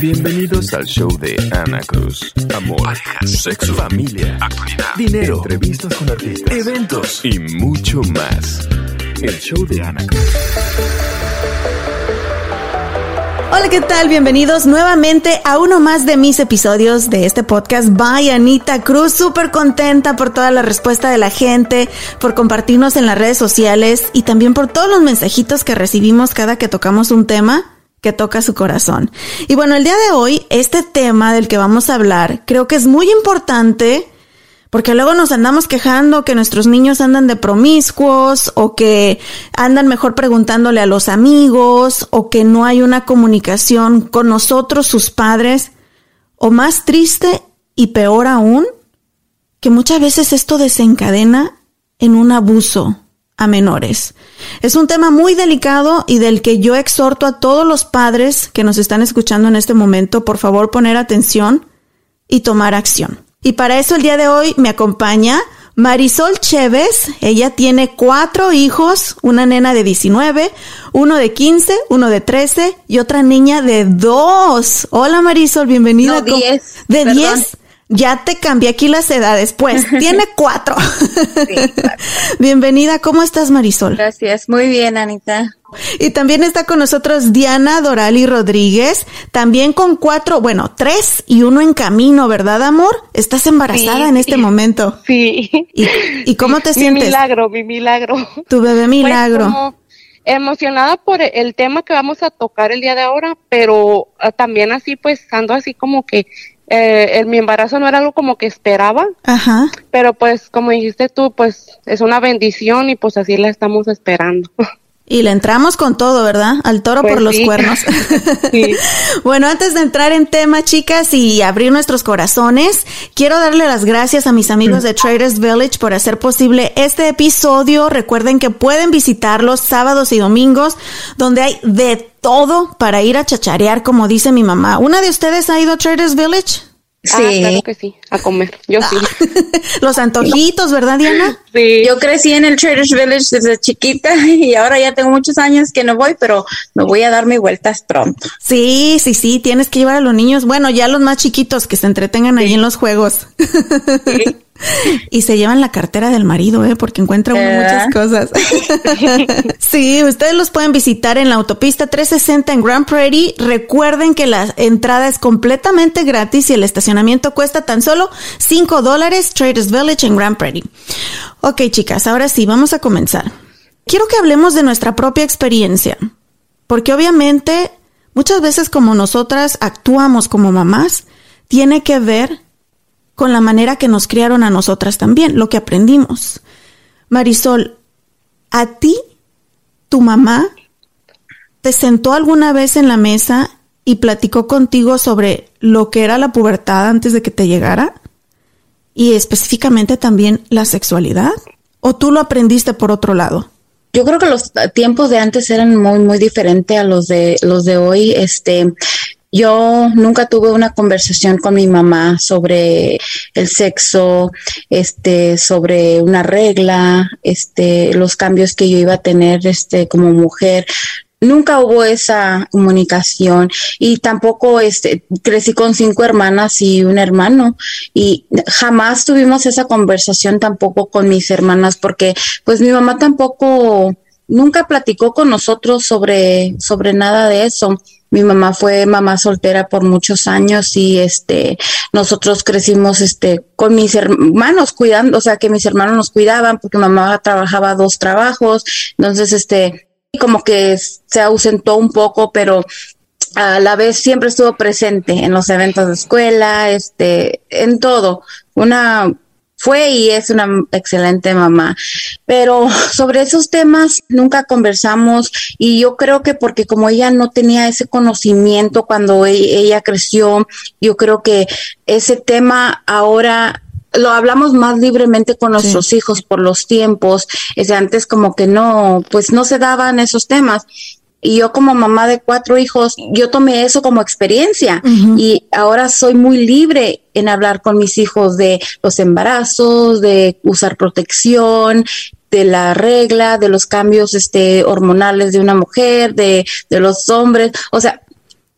Bienvenidos al show de Ana Cruz. Amor, sexo, familia, actualidad, dinero, entrevistas con artistas, eventos y mucho más. El show de Ana Cruz. Hola, ¿qué tal? Bienvenidos nuevamente a uno más de mis episodios de este podcast. Bye, Anita Cruz, súper contenta por toda la respuesta de la gente, por compartirnos en las redes sociales y también por todos los mensajitos que recibimos cada que tocamos un tema que toca su corazón. Y bueno, el día de hoy, este tema del que vamos a hablar, creo que es muy importante porque luego nos andamos quejando que nuestros niños andan de promiscuos o que andan mejor preguntándole a los amigos o que no hay una comunicación con nosotros, sus padres. O más triste y peor aún, que muchas veces esto desencadena en un abuso a menores. Es un tema muy delicado y del que yo exhorto a todos los padres que nos están escuchando en este momento, por favor poner atención y tomar acción. Y para eso el día de hoy me acompaña Marisol Chévez. Ella tiene cuatro hijos, una nena de 19, uno de 15, uno de 13 y otra niña de 2. Hola Marisol, bienvenida. No, 10. ¿De Perdón. 10? Ya te cambié aquí las edades, pues tiene cuatro. Bienvenida, ¿cómo estás Marisol? Gracias. Muy bien, Anita. Y también está con nosotros Diana Dorali Rodríguez, también con cuatro, bueno, tres y uno en camino, ¿verdad, amor? Estás embarazada Sí, en este sí. momento. Sí. ¿Y, y cómo te Mi sientes? milagro, mi milagro. Tu bebé Pues, milagro. como emocionada por el tema que vamos a tocar el día de ahora, pero ah, también así, pues, ando así como que eh, el, mi embarazo no era algo como que esperaba, Ajá. pero pues, como dijiste tú, pues, es una bendición y pues así la estamos esperando. Y le entramos con todo, ¿verdad? Al toro Pues por los sí. cuernos. Sí. bueno, antes de entrar en tema, chicas, y abrir nuestros corazones, quiero darle las gracias a mis amigos de Traders Village por hacer posible este episodio. Recuerden que pueden visitarlos sábados y domingos, donde hay de todo para ir a chacharear, como dice mi mamá. ¿Una de ustedes ha ido a Traders Village? Ah, claro que sí, a comer. Yo sí. Los antojitos, ¿verdad, Diana? Sí. Yo crecí en el Traders Village desde chiquita y ahora ya tengo muchos años que no voy, pero me voy a dar mis vueltas pronto. Sí, sí, sí, tienes que llevar a los niños, bueno, ya los más chiquitos que se entretengan ahí en los juegos. y se llevan la cartera del marido, ¿eh? Porque encuentra uno ¿Verdad? muchas cosas. sí, ustedes los pueden visitar en la autopista 360 en Grand Prairie. Recuerden que la entrada es completamente gratis y el estacionamiento cuesta tan solo 5 dólares. Traders Village en Grand Prairie. Ok, chicas, ahora sí, vamos a comenzar. Quiero que hablemos de nuestra propia experiencia. Porque obviamente muchas veces como nosotras actuamos como mamás, tiene que ver con la manera que nos criaron a nosotras también, lo que aprendimos. Marisol, ¿a ti tu mamá te sentó alguna vez en la mesa y platicó contigo sobre lo que era la pubertad antes de que te llegara? Y específicamente también la sexualidad? ¿O tú lo aprendiste por otro lado? Yo creo que los tiempos de antes eran muy, muy diferentes a los de los de hoy. Este, yo nunca tuve una conversación con mi mamá sobre el sexo, este, sobre una regla, este, los cambios que yo iba a tener, este, como mujer. nunca hubo esa comunicación y tampoco este crecí con cinco hermanas y un hermano y jamás tuvimos esa conversación tampoco con mis hermanas porque pues mi mamá tampoco nunca platicó con nosotros sobre sobre nada de eso. Mi mamá fue mamá soltera por muchos años y este nosotros crecimos este con mis hermanos cuidando, o sea, que mis hermanos nos cuidaban porque mamá trabajaba dos trabajos, entonces este como que se ausentó un poco, pero a la vez siempre estuvo presente en los eventos de escuela, este, en todo. Una fue y es una excelente mamá. Pero sobre esos temas nunca conversamos y yo creo que porque como ella no tenía ese conocimiento cuando e-, ella creció, yo creo que ese tema ahora lo hablamos más libremente con nuestros hijos por los tiempos. Es antes como que no, pues no se daban esos temas. Y yo como mamá de cuatro hijos, yo tomé eso como experiencia y ahora soy muy libre en hablar con mis hijos de los embarazos, de usar protección, de la regla, de los cambios este hormonales de una mujer, de, de los hombres. O sea,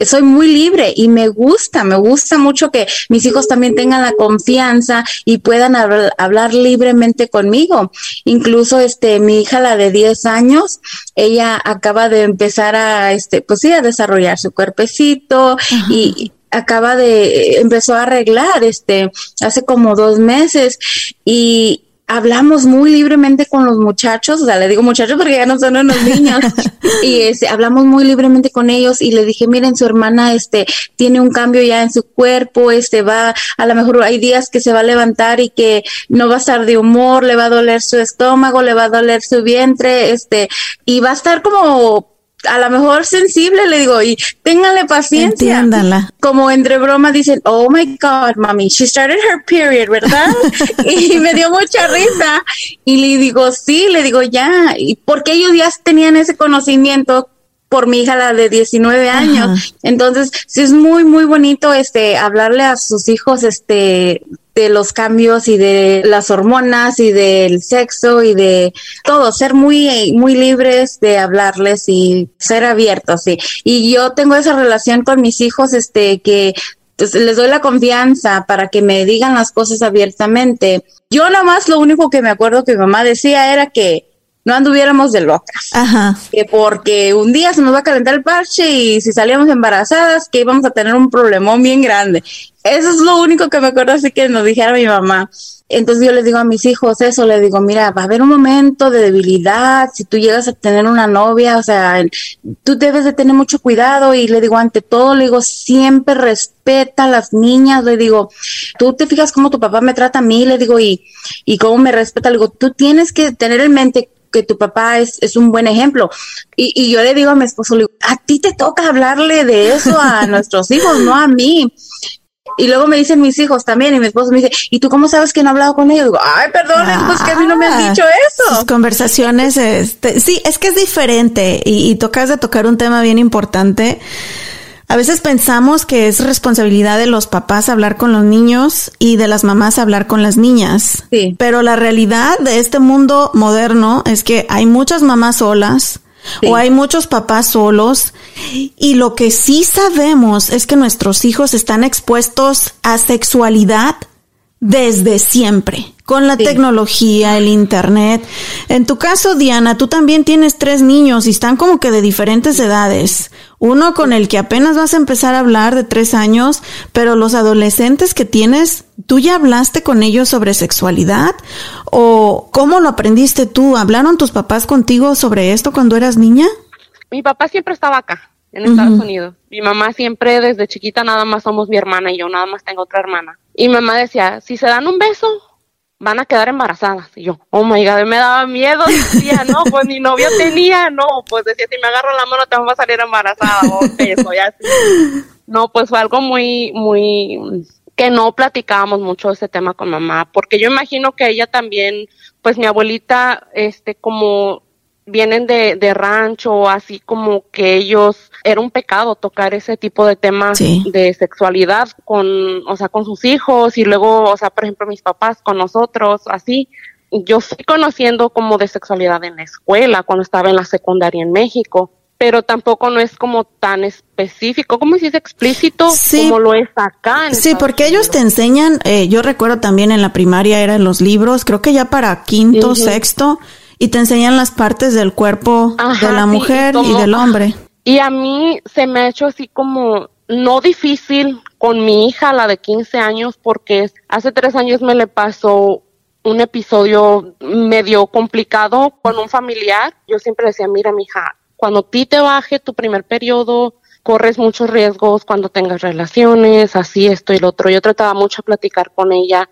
soy muy libre y me gusta, me gusta mucho que mis hijos también tengan la confianza y puedan hablar libremente conmigo. Incluso este mi hija la de 10 años, ella acaba de empezar a este pues sí a desarrollar su cuerpecito y acaba de empezó a arreglar este hace como dos meses y hablamos muy libremente con los muchachos, o sea, le digo muchachos porque ya no son unos niños, y este, hablamos muy libremente con ellos y le dije, miren, su hermana, este, tiene un cambio ya en su cuerpo, este, va, a lo mejor hay días que se va a levantar y que no va a estar de humor, le va a doler su estómago, le va a doler su vientre, este, y va a estar como a lo mejor sensible, le digo, y ténganle paciencia. Entiéndala. Como entre broma dicen, oh my God, mami, she started her period, ¿verdad? y me dio mucha risa. Y le digo, sí, le digo, ya, y porque ellos ya tenían ese conocimiento por mi hija, la de 19 años. Entonces, sí es muy, muy bonito, este, hablarle a sus hijos, este, de los cambios y de las hormonas y del sexo y de todo, ser muy, muy libres de hablarles y ser abiertos, sí. Y yo tengo esa relación con mis hijos, este, que pues, les doy la confianza para que me digan las cosas abiertamente. Yo nada más lo único que me acuerdo que mi mamá decía era que no anduviéramos de locas. Ajá. Que porque un día se nos va a calentar el parche y si salíamos embarazadas, que íbamos a tener un problemón bien grande. Eso es lo único que me acuerdo así que nos dijera mi mamá. Entonces yo les digo a mis hijos eso, les digo, mira, va a haber un momento de debilidad, si tú llegas a tener una novia, o sea, tú debes de tener mucho cuidado y le digo, ante todo, le digo, siempre respeta a las niñas, le digo, tú te fijas cómo tu papá me trata a mí, le digo, y, y cómo me respeta, le digo, tú tienes que tener en mente que tu papá es, es un buen ejemplo. Y, y yo le digo a mi esposo, le digo, a ti te toca hablarle de eso a nuestros hijos, no a mí. Y luego me dicen mis hijos también, y mi esposo me dice, ¿y tú cómo sabes que no he hablado con ellos? Digo, ay, perdón, pues que a mí no me han dicho eso. Sus conversaciones, este, sí, es que es diferente y, y tocas de tocar un tema bien importante a veces pensamos que es responsabilidad de los papás hablar con los niños y de las mamás hablar con las niñas. Sí. Pero la realidad de este mundo moderno es que hay muchas mamás solas, o hay muchos papás solos y lo que sí sabemos es que nuestros hijos están expuestos a sexualidad desde siempre, con la tecnología, el internet. En tu caso, Diana, tú también tienes tres niños y están como que de diferentes edades. Uno con el que apenas vas a empezar a hablar de tres años, pero los adolescentes que tienes, ¿tú ya hablaste con ellos sobre sexualidad? ¿O cómo lo aprendiste tú? ¿Hablaron tus papás contigo sobre esto cuando eras niña? Mi papá siempre estaba acá, en Estados Unidos. Mi mamá siempre desde chiquita nada más somos mi hermana y yo nada más tengo otra hermana. Y mi mamá decía, si se dan un beso, van a quedar embarazadas. Y yo, oh my god, me daba miedo. Decía, no, pues ni novio tenía, no, pues decía, si me agarro la mano te vas a salir embarazada o eso, ya No, pues fue algo muy, muy, que no platicábamos mucho de ese tema con mamá, porque yo imagino que ella también, pues mi abuelita, este, como vienen de, de rancho, así como que ellos, era un pecado tocar ese tipo de temas de sexualidad con, o sea, con sus hijos y luego, o sea, por ejemplo, mis papás con nosotros, así. Yo fui conociendo como de sexualidad en la escuela, cuando estaba en la secundaria en México. pero tampoco no es como tan específico, como si es explícito como lo es acá. sí, porque ellos te enseñan, eh, yo recuerdo también en la primaria eran los libros, creo que ya para quinto, sexto, y te enseñan las partes del cuerpo de la mujer y, del hombre. Y a mí se me ha hecho así como no difícil con mi hija, la de 15 años, porque hace tres años me le pasó un episodio medio complicado con un familiar. Yo siempre decía, mira, mi hija, cuando ti te baje tu primer periodo, corres muchos riesgos cuando tengas relaciones, así esto y lo otro. Yo trataba mucho de platicar con ella.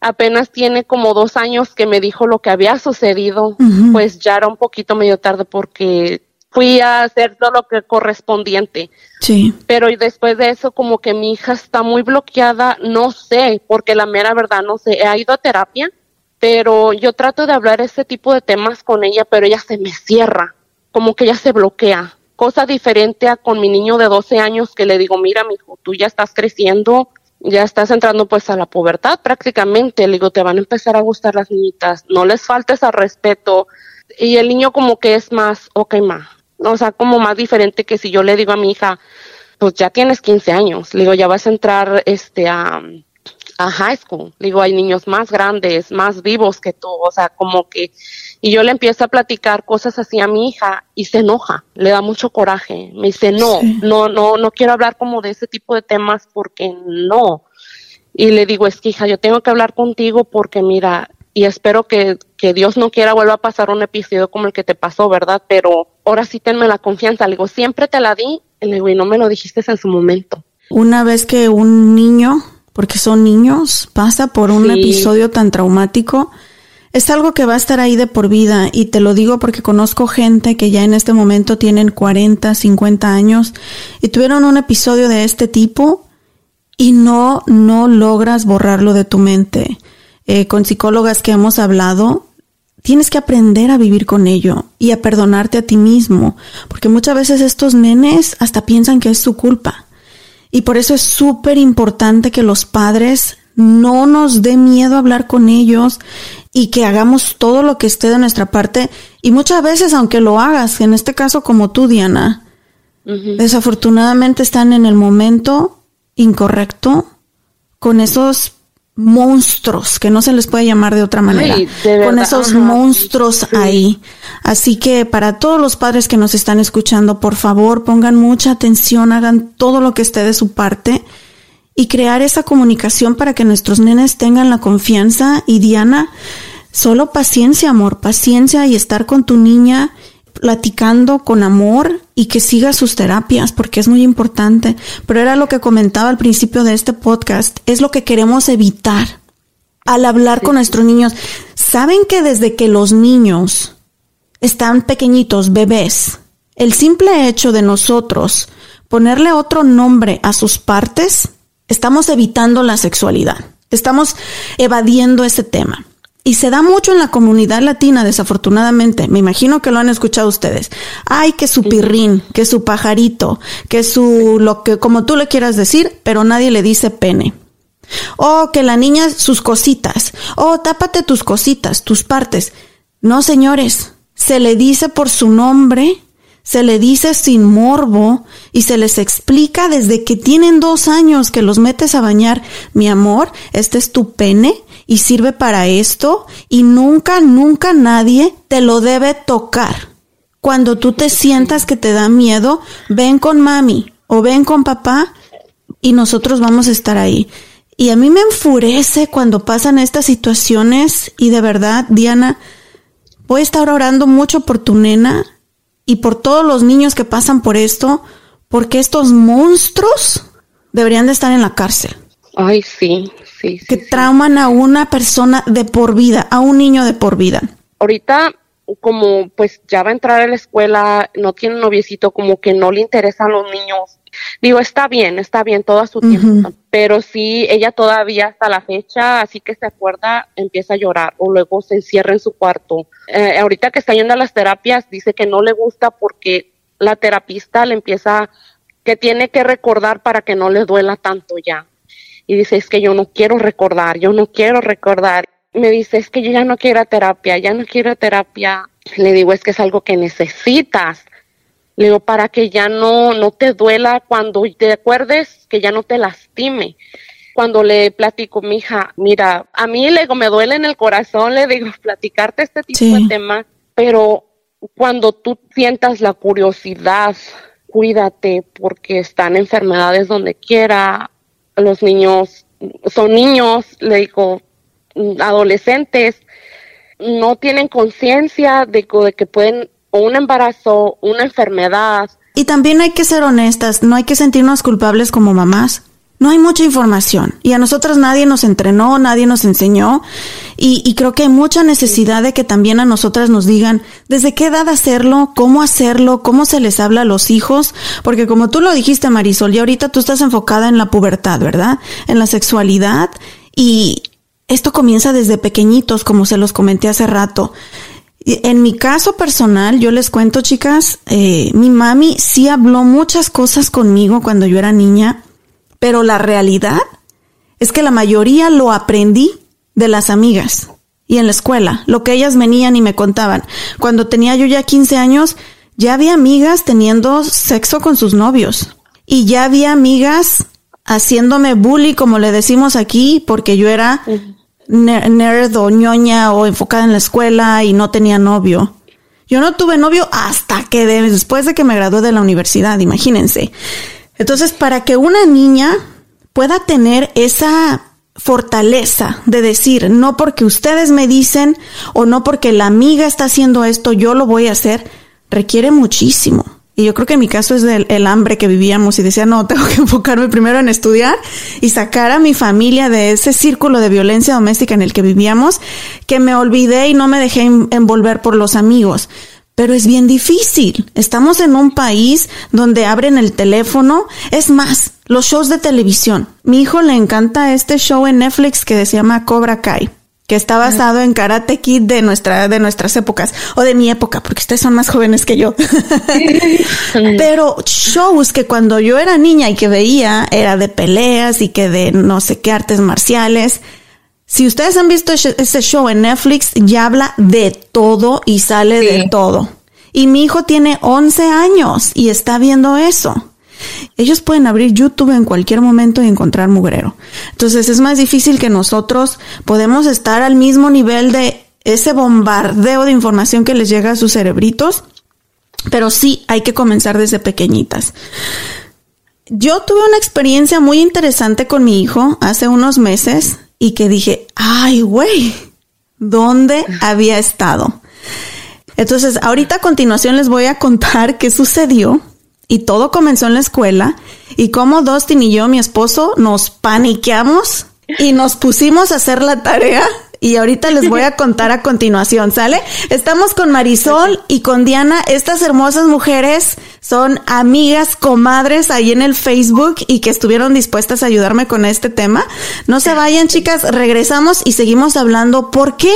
Apenas tiene como dos años que me dijo lo que había sucedido, pues ya era un poquito medio tarde porque fui a hacer todo lo que correspondiente. Sí. Pero después de eso, como que mi hija está muy bloqueada, no sé, porque la mera verdad no sé. He ido a terapia, pero yo trato de hablar ese tipo de temas con ella, pero ella se me cierra como que ella se bloquea. Cosa diferente a con mi niño de 12 años que le digo, mira, mi hijo, tú ya estás creciendo, ya estás entrando pues a la pubertad prácticamente. Le digo, te van a empezar a gustar las niñitas, no les faltes al respeto. Y el niño como que es más, ok, ma. O sea, como más diferente que si yo le digo a mi hija, pues ya tienes 15 años. Le digo, ya vas a entrar este a, a high school. Le digo, hay niños más grandes, más vivos que tú. O sea, como que y yo le empiezo a platicar cosas así a mi hija y se enoja, le da mucho coraje. Me dice, no, no, no, no quiero hablar como de ese tipo de temas porque no. Y le digo, es que hija, yo tengo que hablar contigo porque mira, y espero que, que Dios no quiera vuelva a pasar un episodio como el que te pasó, ¿verdad? Pero ahora sí tenme la confianza. Le digo, siempre te la di. Y le digo, y no me lo dijiste en su momento. Una vez que un niño, porque son niños, pasa por un episodio tan traumático, es algo que va a estar ahí de por vida y te lo digo porque conozco gente que ya en este momento tienen 40, 50 años y tuvieron un episodio de este tipo y no, no logras borrarlo de tu mente. Eh, con psicólogas que hemos hablado, tienes que aprender a vivir con ello y a perdonarte a ti mismo, porque muchas veces estos nenes hasta piensan que es su culpa. Y por eso es súper importante que los padres no nos dé miedo hablar con ellos y que hagamos todo lo que esté de nuestra parte. Y muchas veces, aunque lo hagas, en este caso como tú, Diana, desafortunadamente están en el momento incorrecto con esos monstruos, que no se les puede llamar de otra manera, con esos monstruos ahí. Así que para todos los padres que nos están escuchando, por favor, pongan mucha atención, hagan todo lo que esté de su parte y crear esa comunicación para que nuestros nenes tengan la confianza. Y Diana, solo paciencia, amor, paciencia y estar con tu niña platicando con amor y que siga sus terapias porque es muy importante. Pero era lo que comentaba al principio de este podcast, es lo que queremos evitar al hablar con nuestros niños. ¿Saben que desde que los niños están pequeñitos, bebés, el simple hecho de nosotros ponerle otro nombre a sus partes Estamos evitando la sexualidad. Estamos evadiendo ese tema. Y se da mucho en la comunidad latina, desafortunadamente. Me imagino que lo han escuchado ustedes. Ay, que su pirrín, que su pajarito, que su, lo que, como tú le quieras decir, pero nadie le dice pene. O que la niña, sus cositas. O tápate tus cositas, tus partes. No, señores. Se le dice por su nombre se le dice sin morbo y se les explica desde que tienen dos años que los metes a bañar, mi amor, este es tu pene y sirve para esto y nunca, nunca nadie te lo debe tocar. Cuando tú te sientas que te da miedo, ven con mami o ven con papá y nosotros vamos a estar ahí. Y a mí me enfurece cuando pasan estas situaciones y de verdad, Diana, voy a estar orando mucho por tu nena y por todos los niños que pasan por esto, porque estos monstruos deberían de estar en la cárcel. Ay, sí, sí. Que trauman a una persona de por vida, a un niño de por vida. Ahorita, como pues ya va a entrar a la escuela, no tiene noviecito, como que no le interesan los niños Digo, está bien, está bien, todo su tiempo, pero sí, ella todavía hasta la fecha, así que se acuerda, empieza a llorar o luego se encierra en su cuarto. Eh, ahorita que está yendo a las terapias, dice que no le gusta porque la terapista le empieza que tiene que recordar para que no le duela tanto ya. Y dice, es que yo no quiero recordar, yo no quiero recordar. Me dice, es que yo ya no quiero terapia, ya no quiero terapia. Le digo, es que es algo que necesitas Le digo, para que ya no, no te duela cuando te acuerdes, que ya no te lastime. Cuando le platico, mi hija, mira, a mí le digo, me duele en el corazón, le digo, platicarte este tipo de tema, pero cuando tú sientas la curiosidad, cuídate porque están enfermedades donde quiera, los niños son niños, le digo, adolescentes, no tienen conciencia de, que pueden o un embarazo, una enfermedad. Y también hay que ser honestas, no hay que sentirnos culpables como mamás. No hay mucha información. Y a nosotros nadie nos entrenó, nadie nos enseñó. Y, creo que hay mucha necesidad de que también a nosotras nos digan desde qué edad hacerlo, cómo hacerlo, cómo se les habla a los hijos, porque como tú lo dijiste Marisol, y ahorita tú estás enfocada en la pubertad, ¿verdad? En la sexualidad. Y esto comienza desde pequeñitos, como se los comenté hace rato. En mi caso personal, yo les cuento, chicas, eh, mi mami sí habló muchas cosas conmigo cuando yo era niña, pero la realidad es que la mayoría lo aprendí de las amigas y en la escuela, lo que ellas venían y me contaban. Cuando tenía yo ya 15 años, ya había amigas teniendo sexo con sus novios y ya había amigas haciéndome bully, como le decimos aquí, porque yo era nerd o ñoña o enfocada en la escuela y no tenía novio. Yo no tuve novio hasta que después de que me gradué de la universidad, imagínense. Entonces, para que una niña pueda tener esa fortaleza de decir, no porque ustedes me dicen o no porque la amiga está haciendo esto, yo lo voy a hacer, requiere muchísimo. Y yo creo que en mi caso es del el hambre que vivíamos y decía, no, tengo que enfocarme primero en estudiar y sacar a mi familia de ese círculo de violencia doméstica en el que vivíamos, que me olvidé y no me dejé envolver por los amigos. Pero es bien difícil. Estamos en un país donde abren el teléfono. Es más, los shows de televisión. Mi hijo le encanta este show en Netflix que se llama Cobra Kai que está basado en Karate Kid de nuestra de nuestras épocas o de mi época, porque ustedes son más jóvenes que yo. Pero shows que cuando yo era niña y que veía era de peleas y que de no sé qué artes marciales. Si ustedes han visto ese show en Netflix, ya habla de todo y sale de todo. Y mi hijo tiene 11 años y está viendo eso. Ellos pueden abrir YouTube en cualquier momento y encontrar mugrero. Entonces es más difícil que nosotros podemos estar al mismo nivel de ese bombardeo de información que les llega a sus cerebritos, pero sí hay que comenzar desde pequeñitas. Yo tuve una experiencia muy interesante con mi hijo hace unos meses y que dije, ay, güey, ¿dónde había estado? Entonces, ahorita a continuación les voy a contar qué sucedió y todo comenzó en la escuela y como Dustin y yo, mi esposo, nos paniqueamos y nos pusimos a hacer la tarea y ahorita les voy a contar a continuación, ¿sale? Estamos con Marisol y con Diana. Estas hermosas mujeres son amigas, comadres ahí en el Facebook y que estuvieron dispuestas a ayudarme con este tema. No se vayan, chicas, regresamos y seguimos hablando por qué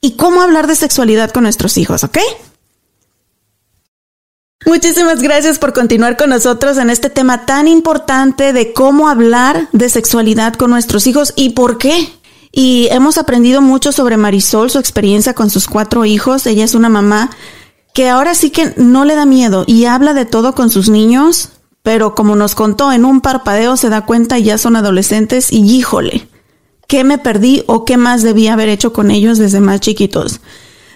y cómo hablar de sexualidad con nuestros hijos, ¿ok? Muchísimas gracias por continuar con nosotros en este tema tan importante de cómo hablar de sexualidad con nuestros hijos y por qué. Y hemos aprendido mucho sobre Marisol, su experiencia con sus cuatro hijos. Ella es una mamá que ahora sí que no le da miedo y habla de todo con sus niños, pero como nos contó, en un parpadeo se da cuenta y ya son adolescentes y híjole, ¿qué me perdí o qué más debía haber hecho con ellos desde más chiquitos?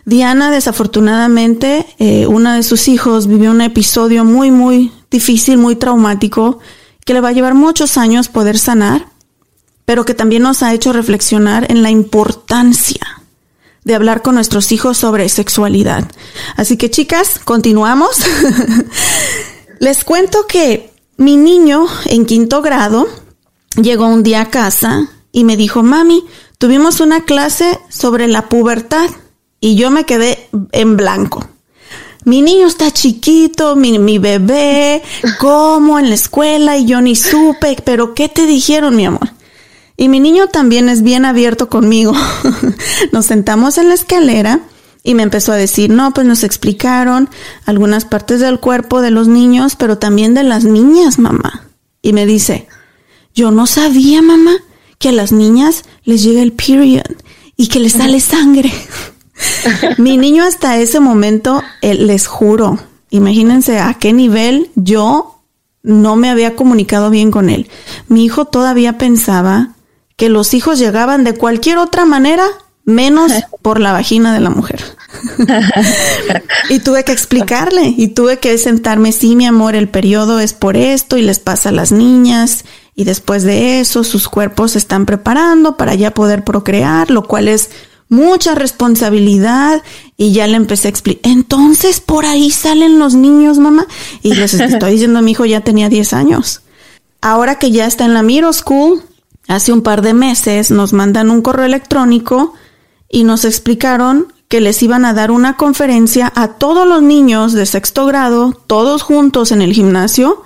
Diana, desafortunadamente, eh, una de sus hijos vivió un episodio muy, muy difícil, muy traumático, que le va a llevar muchos años poder sanar, pero que también nos ha hecho reflexionar en la importancia de hablar con nuestros hijos sobre sexualidad. Así que chicas, continuamos. Les cuento que mi niño en quinto grado llegó un día a casa y me dijo, mami, tuvimos una clase sobre la pubertad y yo me quedé en blanco. Mi niño está chiquito, mi, mi bebé, como en la escuela y yo ni supe, pero ¿qué te dijeron, mi amor? Y mi niño también es bien abierto conmigo. nos sentamos en la escalera y me empezó a decir, no, pues nos explicaron algunas partes del cuerpo de los niños, pero también de las niñas, mamá. Y me dice, yo no sabía, mamá, que a las niñas les llega el period y que les sale sangre. Mi niño hasta ese momento, les juro, Imagínense a qué nivel yo no me había comunicado bien con él. Mi hijo todavía pensaba que los hijos llegaban de cualquier otra manera menos por la vagina de la mujer. y tuve que explicarle y tuve que sentarme, sí, mi amor, el periodo es por esto y les pasa a las niñas y después de eso sus cuerpos se están preparando para ya poder procrear, lo cual es mucha responsabilidad y ya le empecé a explicar, entonces por ahí salen los niños, mamá. Y les estoy diciendo, mi hijo ya tenía 10 años. Ahora que ya está en la middle school, hace un par de meses nos mandan un correo electrónico y nos explicaron que les iban a dar una conferencia a todos los niños de sexto grado, todos juntos en el gimnasio,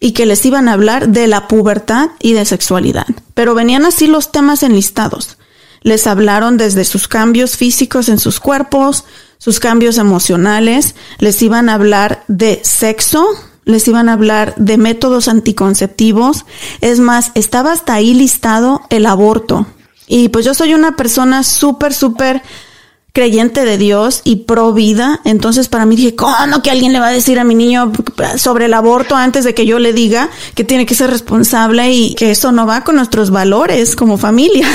y que les iban a hablar de la pubertad y de sexualidad. Pero venían así los temas enlistados. Les hablaron desde sus cambios físicos en sus cuerpos, sus cambios emocionales, les iban a hablar de sexo, les iban a hablar de métodos anticonceptivos. Es más, estaba hasta ahí listado el aborto. Y pues yo soy una persona súper, súper creyente de Dios y pro vida. Entonces para mí dije, ¿cómo que alguien le va a decir a mi niño sobre el aborto antes de que yo le diga que tiene que ser responsable y que eso no va con nuestros valores como familia?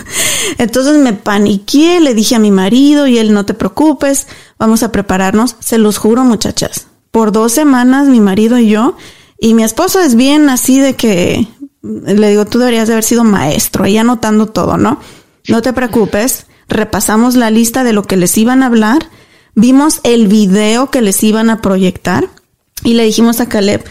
Entonces me paniqué, le dije a mi marido y él, no te preocupes, vamos a prepararnos. Se los juro muchachas, por dos semanas mi marido y yo, y mi esposo es bien así de que, le digo, tú deberías de haber sido maestro, ahí anotando todo, ¿no? No te preocupes, repasamos la lista de lo que les iban a hablar, vimos el video que les iban a proyectar y le dijimos a Caleb,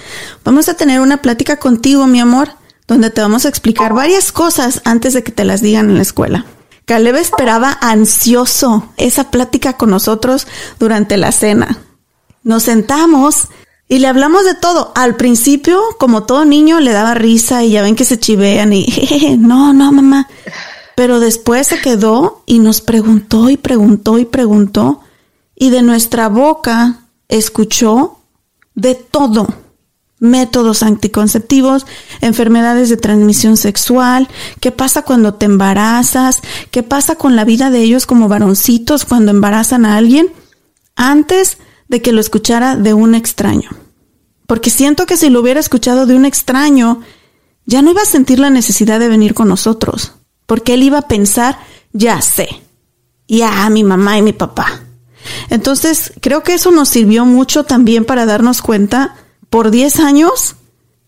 vamos a tener una plática contigo, mi amor, donde te vamos a explicar varias cosas antes de que te las digan en la escuela. Caleb esperaba ansioso esa plática con nosotros durante la cena. Nos sentamos y le hablamos de todo. Al principio, como todo niño, le daba risa y ya ven que se chivean y, no, no, mamá. Pero después se quedó y nos preguntó y preguntó y preguntó y de nuestra boca escuchó de todo. Métodos anticonceptivos, enfermedades de transmisión sexual, qué pasa cuando te embarazas, qué pasa con la vida de ellos como varoncitos cuando embarazan a alguien. Antes de que lo escuchara de un extraño. Porque siento que si lo hubiera escuchado de un extraño, ya no iba a sentir la necesidad de venir con nosotros. Porque él iba a pensar, ya sé, ya mi mamá y mi papá. Entonces, creo que eso nos sirvió mucho también para darnos cuenta, por 10 años,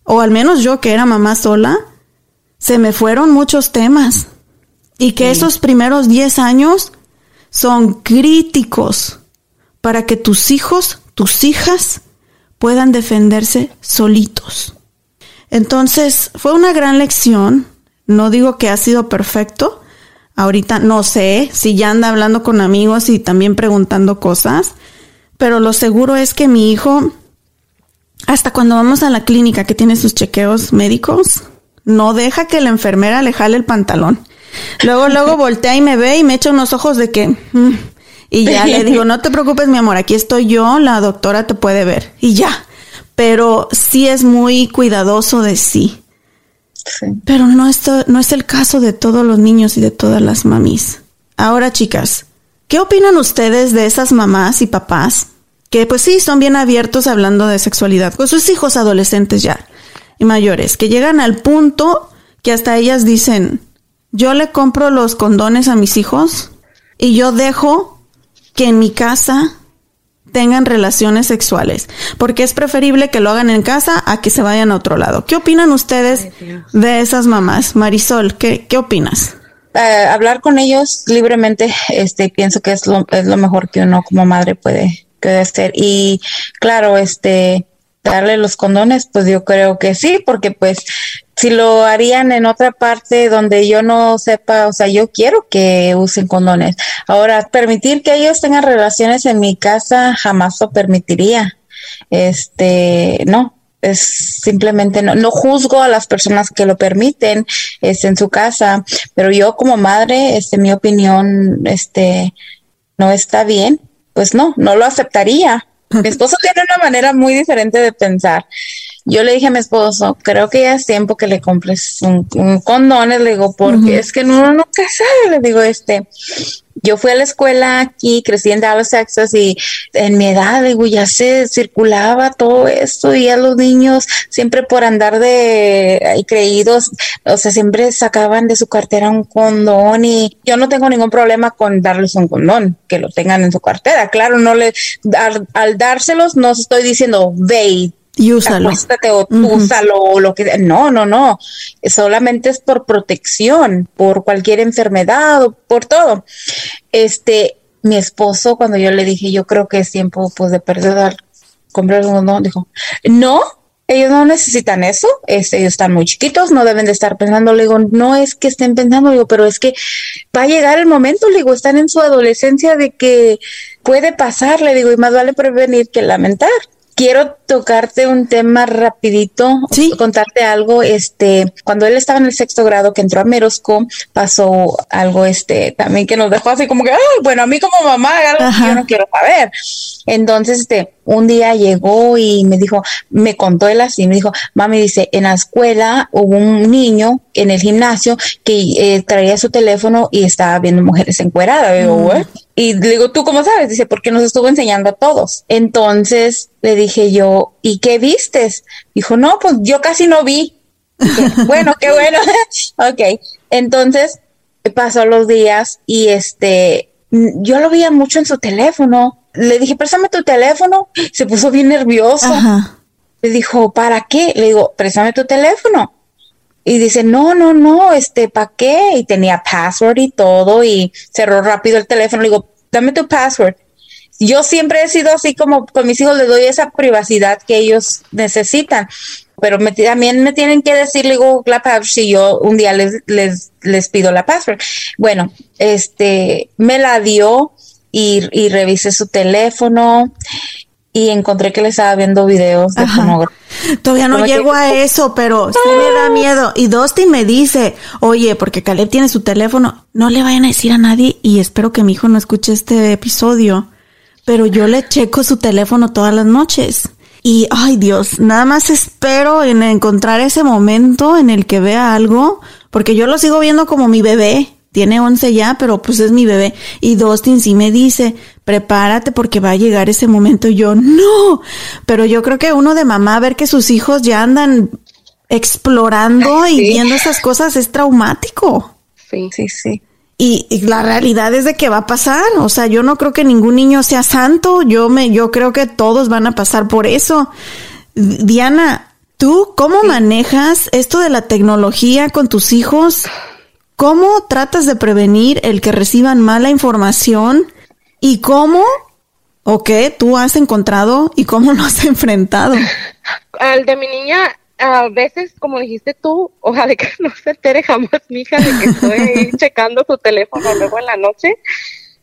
o al menos yo que era mamá sola, se me fueron muchos temas. Y que esos primeros 10 años son críticos para que tus hijos, tus hijas, puedan defenderse solitos. Entonces, fue una gran lección. No digo que ha sido perfecto. Ahorita no sé si ya anda hablando con amigos y también preguntando cosas, pero lo seguro es que mi hijo, hasta cuando vamos a la clínica que tiene sus chequeos médicos, no deja que la enfermera le jale el pantalón. Luego, luego voltea y me ve y me echa unos ojos de que, mm, y ya le digo, no te preocupes, mi amor, aquí estoy yo, la doctora te puede ver. Y ya. Pero sí es muy cuidadoso de sí. Pero no, esto, no es el caso de todos los niños y de todas las mamis. Ahora, chicas, ¿qué opinan ustedes de esas mamás y papás que pues sí son bien abiertos hablando de sexualidad con sus hijos adolescentes ya y mayores, que llegan al punto que hasta ellas dicen, yo le compro los condones a mis hijos y yo dejo que en mi casa tengan relaciones sexuales, porque es preferible que lo hagan en casa a que se vayan a otro lado. ¿Qué opinan ustedes de esas mamás? Marisol, ¿qué, qué opinas? Eh, hablar con ellos libremente, este, pienso que es lo, es lo mejor que uno como madre puede, puede hacer. Y claro, este, darle los condones, pues yo creo que sí, porque pues si lo harían en otra parte donde yo no sepa, o sea, yo quiero que usen condones. Ahora, permitir que ellos tengan relaciones en mi casa jamás lo permitiría. Este, no, es simplemente no, no juzgo a las personas que lo permiten este, en su casa, pero yo como madre, este, mi opinión, este, no está bien, pues no, no lo aceptaría. Mi esposo tiene una manera muy diferente de pensar. Yo le dije a mi esposo, creo que ya es tiempo que le compres un, un condón, le digo, porque es que uno nunca sabe, le digo, este, yo fui a la escuela aquí, crecí en Dallas, Texas, y en mi edad, digo, ya se circulaba todo esto, y a los niños siempre por andar de ahí creídos, o sea, siempre sacaban de su cartera un condón, y yo no tengo ningún problema con darles un condón, que lo tengan en su cartera. Claro, no le, al, al dárselos, no estoy diciendo, ve y úsalo. Acuéstate o úsalo o lo que No, no, no. Solamente es por protección, por cualquier enfermedad o por todo. Este, mi esposo, cuando yo le dije, yo creo que es tiempo pues de perder, comprar uno, dijo, no, ellos no necesitan eso, este, ellos están muy chiquitos, no deben de estar pensando, le digo, no es que estén pensando, le digo, pero es que va a llegar el momento, le digo, están en su adolescencia de que puede pasar, le digo, y más vale prevenir que lamentar quiero tocarte un tema rapidito, contarte algo, este, cuando él estaba en el sexto grado que entró a Merosco, pasó algo, este, también que nos dejó así como que, bueno, a mí como mamá, algo que yo no quiero saber. Entonces, este, un día llegó y me dijo, me contó él así, me dijo, mami, dice, en la escuela hubo un niño en el gimnasio que eh, traía su teléfono y estaba viendo mujeres encueradas. Digo, mm. Y le digo, ¿tú cómo sabes? Dice, porque nos estuvo enseñando a todos. Entonces le dije yo, ¿y qué vistes? Dijo, no, pues yo casi no vi. bueno, qué bueno. ok. Entonces pasó los días y este, yo lo veía mucho en su teléfono le dije, préstame tu teléfono. Se puso bien nervioso. Le dijo, ¿para qué? Le digo, préstame tu teléfono. Y dice, no, no, no, este, ¿para qué? Y tenía password y todo y cerró rápido el teléfono. Le digo, dame tu password. Yo siempre he sido así como con mis hijos, les doy esa privacidad que ellos necesitan. Pero también me tienen que decir, le digo, la password, si yo un día les, les, les pido la password. Bueno, este, me la dio y, y revisé su teléfono y encontré que le estaba viendo videos de pornografía. Todavía no llego a eso, pero sí me da miedo. Y Dustin me dice, oye, porque Caleb tiene su teléfono, no le vayan a decir a nadie y espero que mi hijo no escuche este episodio, pero yo le checo su teléfono todas las noches. Y, ay Dios, nada más espero en encontrar ese momento en el que vea algo, porque yo lo sigo viendo como mi bebé tiene 11 ya, pero pues es mi bebé. Y Dustin sí me dice, prepárate porque va a llegar ese momento. Y yo, no. Pero yo creo que uno de mamá, ver que sus hijos ya andan explorando y viendo esas cosas es traumático. Sí, sí, sí. Y, la realidad es de que va a pasar. O sea, yo no creo que ningún niño sea santo. Yo me, yo creo que todos van a pasar por eso. Diana, ¿tú cómo manejas esto de la tecnología con tus hijos? ¿Cómo tratas de prevenir el que reciban mala información? ¿Y cómo o qué tú has encontrado y cómo lo has enfrentado? Al de mi niña, a veces, como dijiste tú, ojalá que no se entere jamás mi hija de que estoy checando su teléfono luego en la noche,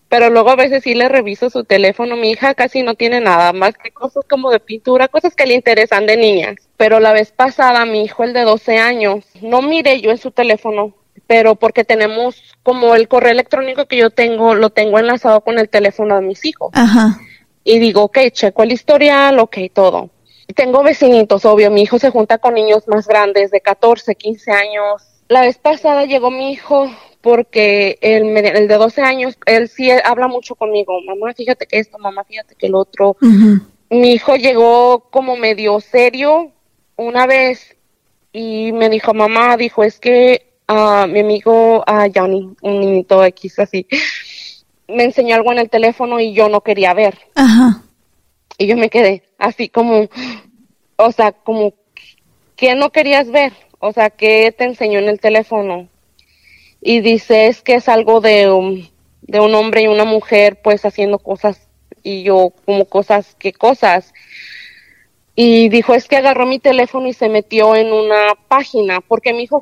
pero luego a veces sí le reviso su teléfono. Mi hija casi no tiene nada más que cosas como de pintura, cosas que le interesan de niñas. Pero la vez pasada, mi hijo, el de 12 años, no miré yo en su teléfono pero porque tenemos como el correo electrónico que yo tengo, lo tengo enlazado con el teléfono de mis hijos. Ajá. Y digo, ok, checo el historial, ok, todo. Tengo vecinitos, obvio, mi hijo se junta con niños más grandes de 14, 15 años. La vez pasada llegó mi hijo porque el, el de 12 años, él sí habla mucho conmigo, mamá, fíjate que esto, mamá, fíjate que el otro. Mi hijo llegó como medio serio una vez y me dijo, mamá, dijo, es que a mi amigo a Johnny, un niñito X así, me enseñó algo en el teléfono y yo no quería ver. Ajá. Y yo me quedé así como, o sea, como, ¿qué no querías ver? O sea, ¿qué te enseñó en el teléfono? Y dice, es que es algo de, de un hombre y una mujer pues haciendo cosas y yo como cosas, ¿qué cosas? Y dijo es que agarró mi teléfono y se metió en una página porque mi hijo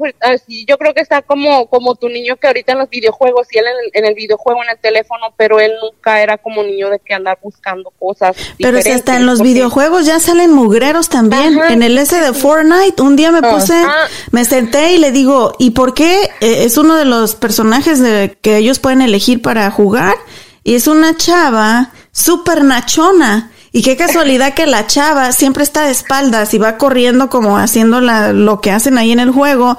yo creo que está como como tu niño que ahorita en los videojuegos y él en el, videojuego en el teléfono pero él nunca era como niño de que andar buscando cosas pero si hasta en los videojuegos ya salen mugreros también en el S de Fortnite un día me ah. puse ah. me senté y le digo y por qué eh, es uno de los personajes de que ellos pueden elegir para jugar y es una chava súper nachona Y qué casualidad que la chava siempre está de espaldas y va corriendo como haciendo la, lo que hacen ahí en el juego.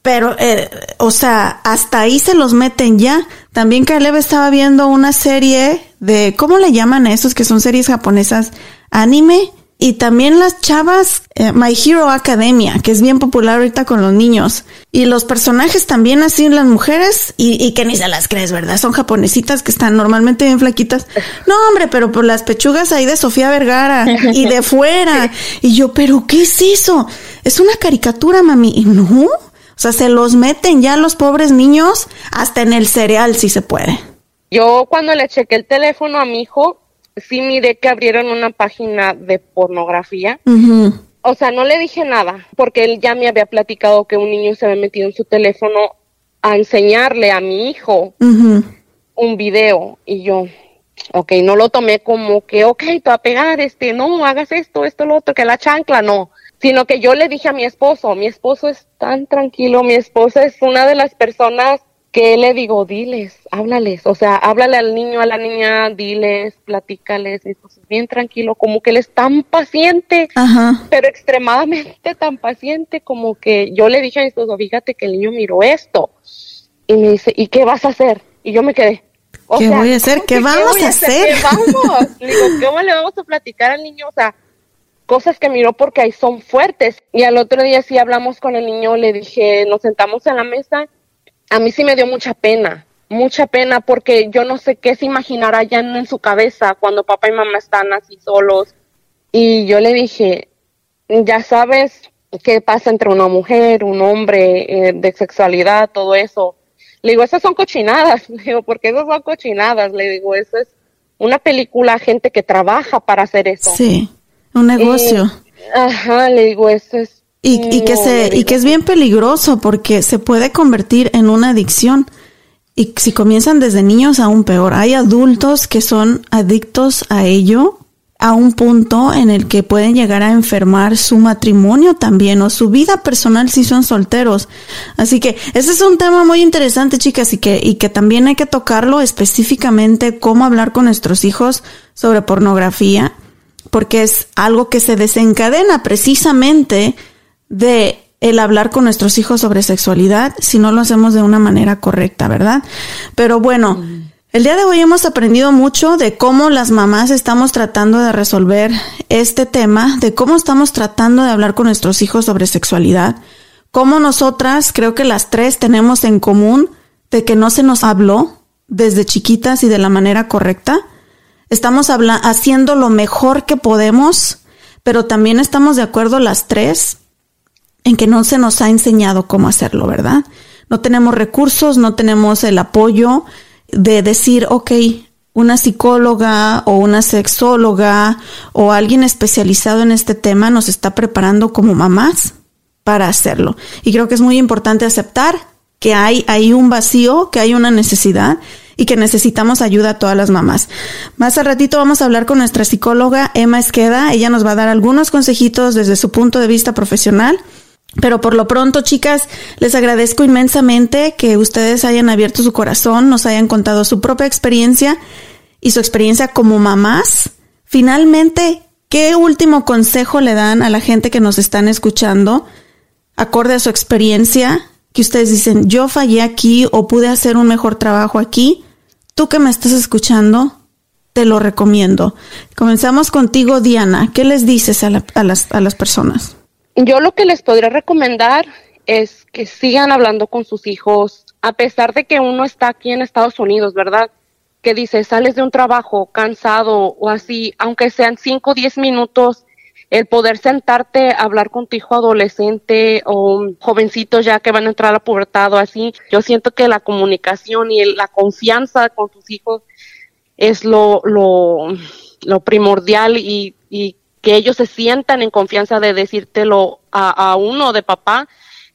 Pero, eh, o sea, hasta ahí se los meten ya. También Caleb estaba viendo una serie de, ¿cómo le llaman a esos que son series japonesas? Anime. Y también las chavas, eh, My Hero Academia, que es bien popular ahorita con los niños. Y los personajes también así, las mujeres, y, y que ni se las crees, ¿verdad? Son japonesitas que están normalmente bien flaquitas. No, hombre, pero por las pechugas ahí de Sofía Vergara y de fuera. Y yo, ¿pero qué es eso? Es una caricatura, mami. Y no. O sea, se los meten ya los pobres niños hasta en el cereal, si se puede. Yo cuando le chequé el teléfono a mi hijo, sí miré que abrieron una página de pornografía. O sea, no le dije nada, porque él ya me había platicado que un niño se había metido en su teléfono a enseñarle a mi hijo un video. Y yo, ok, no lo tomé como que, ok, te va a pegar, este, no, hagas esto, esto, lo otro, que la chancla, no. Sino que yo le dije a mi esposo, mi esposo es tan tranquilo, mi esposa es una de las personas que le digo, diles, háblales, o sea, háblale al niño, a la niña, diles, platícales, y pues bien tranquilo, como que él es tan paciente, pero extremadamente tan paciente, como que yo le dije a mi esposo, fíjate que el niño miró esto, y me dice, ¿y qué vas a hacer? Y yo me quedé. ¿Qué voy a hacer? ¿Qué vamos a hacer? ¿Qué vamos? Le digo, ¿cómo le vamos a platicar al niño? O sea, cosas que miró porque ahí son fuertes. Y al otro día sí hablamos con el niño, le dije, nos sentamos en la mesa a mí sí me dio mucha pena, mucha pena porque yo no sé qué se imaginará ya en, su cabeza cuando papá y mamá están así solos. Y yo le dije, ya sabes qué pasa entre una mujer, un hombre, eh, de sexualidad, todo eso. Le digo, esas son cochinadas, le digo, porque esas son cochinadas, le digo, eso es una película, gente que trabaja para hacer eso. Sí, un negocio. ajá, le digo, eso es y, que se, y que es bien peligroso porque se puede convertir en una adicción. Y si comienzan desde niños, aún peor. Hay adultos que son adictos a ello a un punto en el que pueden llegar a enfermar su matrimonio también o su vida personal si son solteros. Así que ese es un tema muy interesante, chicas, y que, y que también hay que tocarlo específicamente cómo hablar con nuestros hijos sobre pornografía, porque es algo que se desencadena precisamente de el hablar con nuestros hijos sobre sexualidad si no lo hacemos de una manera correcta, ¿verdad? Pero bueno, el día de hoy hemos aprendido mucho de cómo las mamás estamos tratando de resolver este tema, de cómo estamos tratando de hablar con nuestros hijos sobre sexualidad, cómo nosotras, creo que las tres tenemos en común de que no se nos habló desde chiquitas y de la manera correcta. Estamos haciendo lo mejor que podemos, pero también estamos de acuerdo las tres en que no se nos ha enseñado cómo hacerlo, ¿verdad? No tenemos recursos, no tenemos el apoyo de decir, ok, una psicóloga o una sexóloga o alguien especializado en este tema nos está preparando como mamás para hacerlo. Y creo que es muy importante aceptar que hay, hay un vacío, que hay una necesidad y que necesitamos ayuda a todas las mamás. Más al ratito vamos a hablar con nuestra psicóloga Emma Esqueda. Ella nos va a dar algunos consejitos desde su punto de vista profesional pero por lo pronto, chicas, les agradezco inmensamente que ustedes hayan abierto su corazón, nos hayan contado su propia experiencia y su experiencia como mamás. Finalmente, ¿qué último consejo le dan a la gente que nos están escuchando, acorde a su experiencia, que ustedes dicen, yo fallé aquí o pude hacer un mejor trabajo aquí? Tú que me estás escuchando, te lo recomiendo. Comenzamos contigo, Diana. ¿Qué les dices a, las, a las personas? Yo lo que les podría recomendar es que sigan hablando con sus hijos, a pesar de que uno está aquí en Estados Unidos, ¿verdad? Que dice, sales de un trabajo cansado o así, aunque sean 5 o 10 minutos, el poder sentarte a hablar con tu hijo adolescente o jovencito ya que van a entrar a la pubertad o así, yo siento que la comunicación y la confianza con tus hijos es lo, lo, lo primordial y, y que ellos se sientan en confianza de decírtelo a, uno de papá,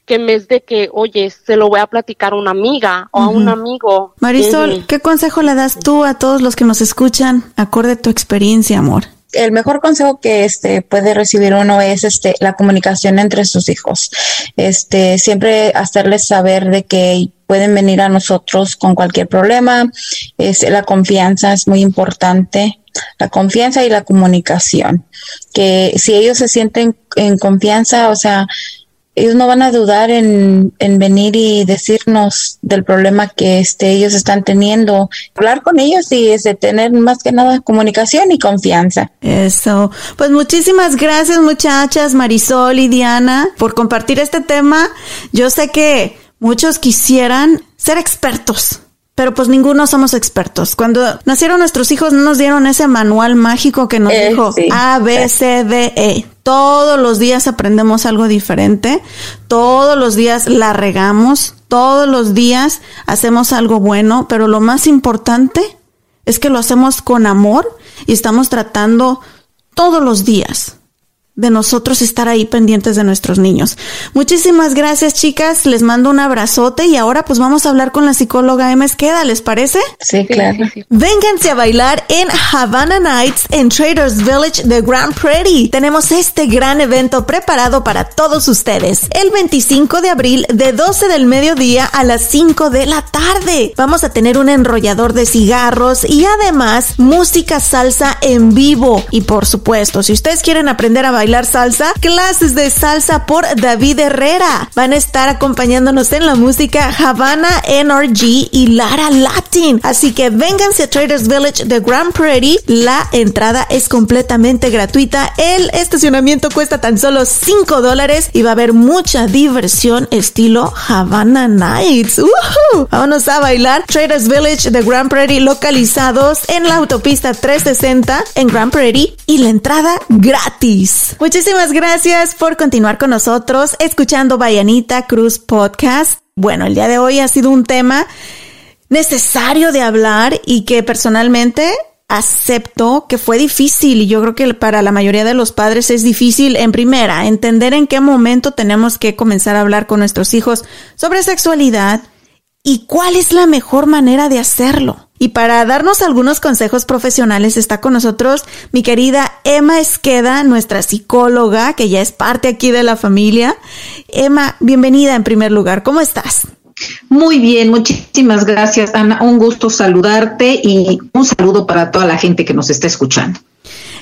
que en vez de que, oye, se lo voy a platicar a una amiga o a un amigo. Marisol, ¿qué consejo le das tú a todos los que nos escuchan, acorde a tu experiencia, amor? El mejor consejo que este puede recibir uno es este la comunicación entre sus hijos. Este siempre hacerles saber de que pueden venir a nosotros con cualquier problema. Es, la confianza es muy importante, la confianza y la comunicación. Que si ellos se sienten en confianza, o sea, ellos no van a dudar en, en, venir y decirnos del problema que este, ellos están teniendo. Hablar con ellos y es de tener más que nada comunicación y confianza. Eso. Pues muchísimas gracias muchachas, Marisol y Diana, por compartir este tema. Yo sé que muchos quisieran ser expertos pero pues ninguno somos expertos. Cuando nacieron nuestros hijos no nos dieron ese manual mágico que nos eh, dijo A, B, C, D, E. Todos los días aprendemos algo diferente, todos los días la regamos, todos los días hacemos algo bueno, pero lo más importante es que lo hacemos con amor y estamos tratando todos los días de nosotros estar ahí pendientes de nuestros niños. Muchísimas gracias, chicas. Les mando un abrazote y ahora pues vamos a hablar con la psicóloga Emma Esqueda, ¿les parece? Sí, claro. Vénganse a bailar en Havana Nights en Traders Village de Grand Prairie. Tenemos este gran evento preparado para todos ustedes. El 25 de abril de 12 del mediodía a las 5 de la tarde. Vamos a tener un enrollador de cigarros y además música salsa en vivo. Y por supuesto, si ustedes quieren aprender a bailar bailar salsa, clases de salsa por David Herrera. Van a estar acompañándonos en la música Havana NRG y Lara Latin. Así que vénganse a Traders Village de Grand Prairie. La entrada es completamente gratuita. El estacionamiento cuesta tan solo 5 dólares y va a haber mucha diversión estilo Havana Nights. Vámonos a bailar. Traders Village de Grand Prairie localizados en la autopista 360 en Grand Prairie y la entrada gratis. Muchísimas gracias por continuar con nosotros escuchando Bayanita Cruz Podcast. Bueno, el día de hoy ha sido un tema necesario de hablar y que personalmente acepto que fue difícil y yo creo que para la mayoría de los padres es difícil en primera entender en qué momento tenemos que comenzar a hablar con nuestros hijos sobre sexualidad y cuál es la mejor manera de hacerlo. Y para darnos algunos consejos profesionales está con nosotros mi querida Emma Esqueda, nuestra psicóloga, que ya es parte aquí de la familia. Emma, bienvenida en primer lugar. ¿Cómo estás? Muy bien, muchísimas gracias, Ana. Un gusto saludarte y un saludo para toda la gente que nos está escuchando.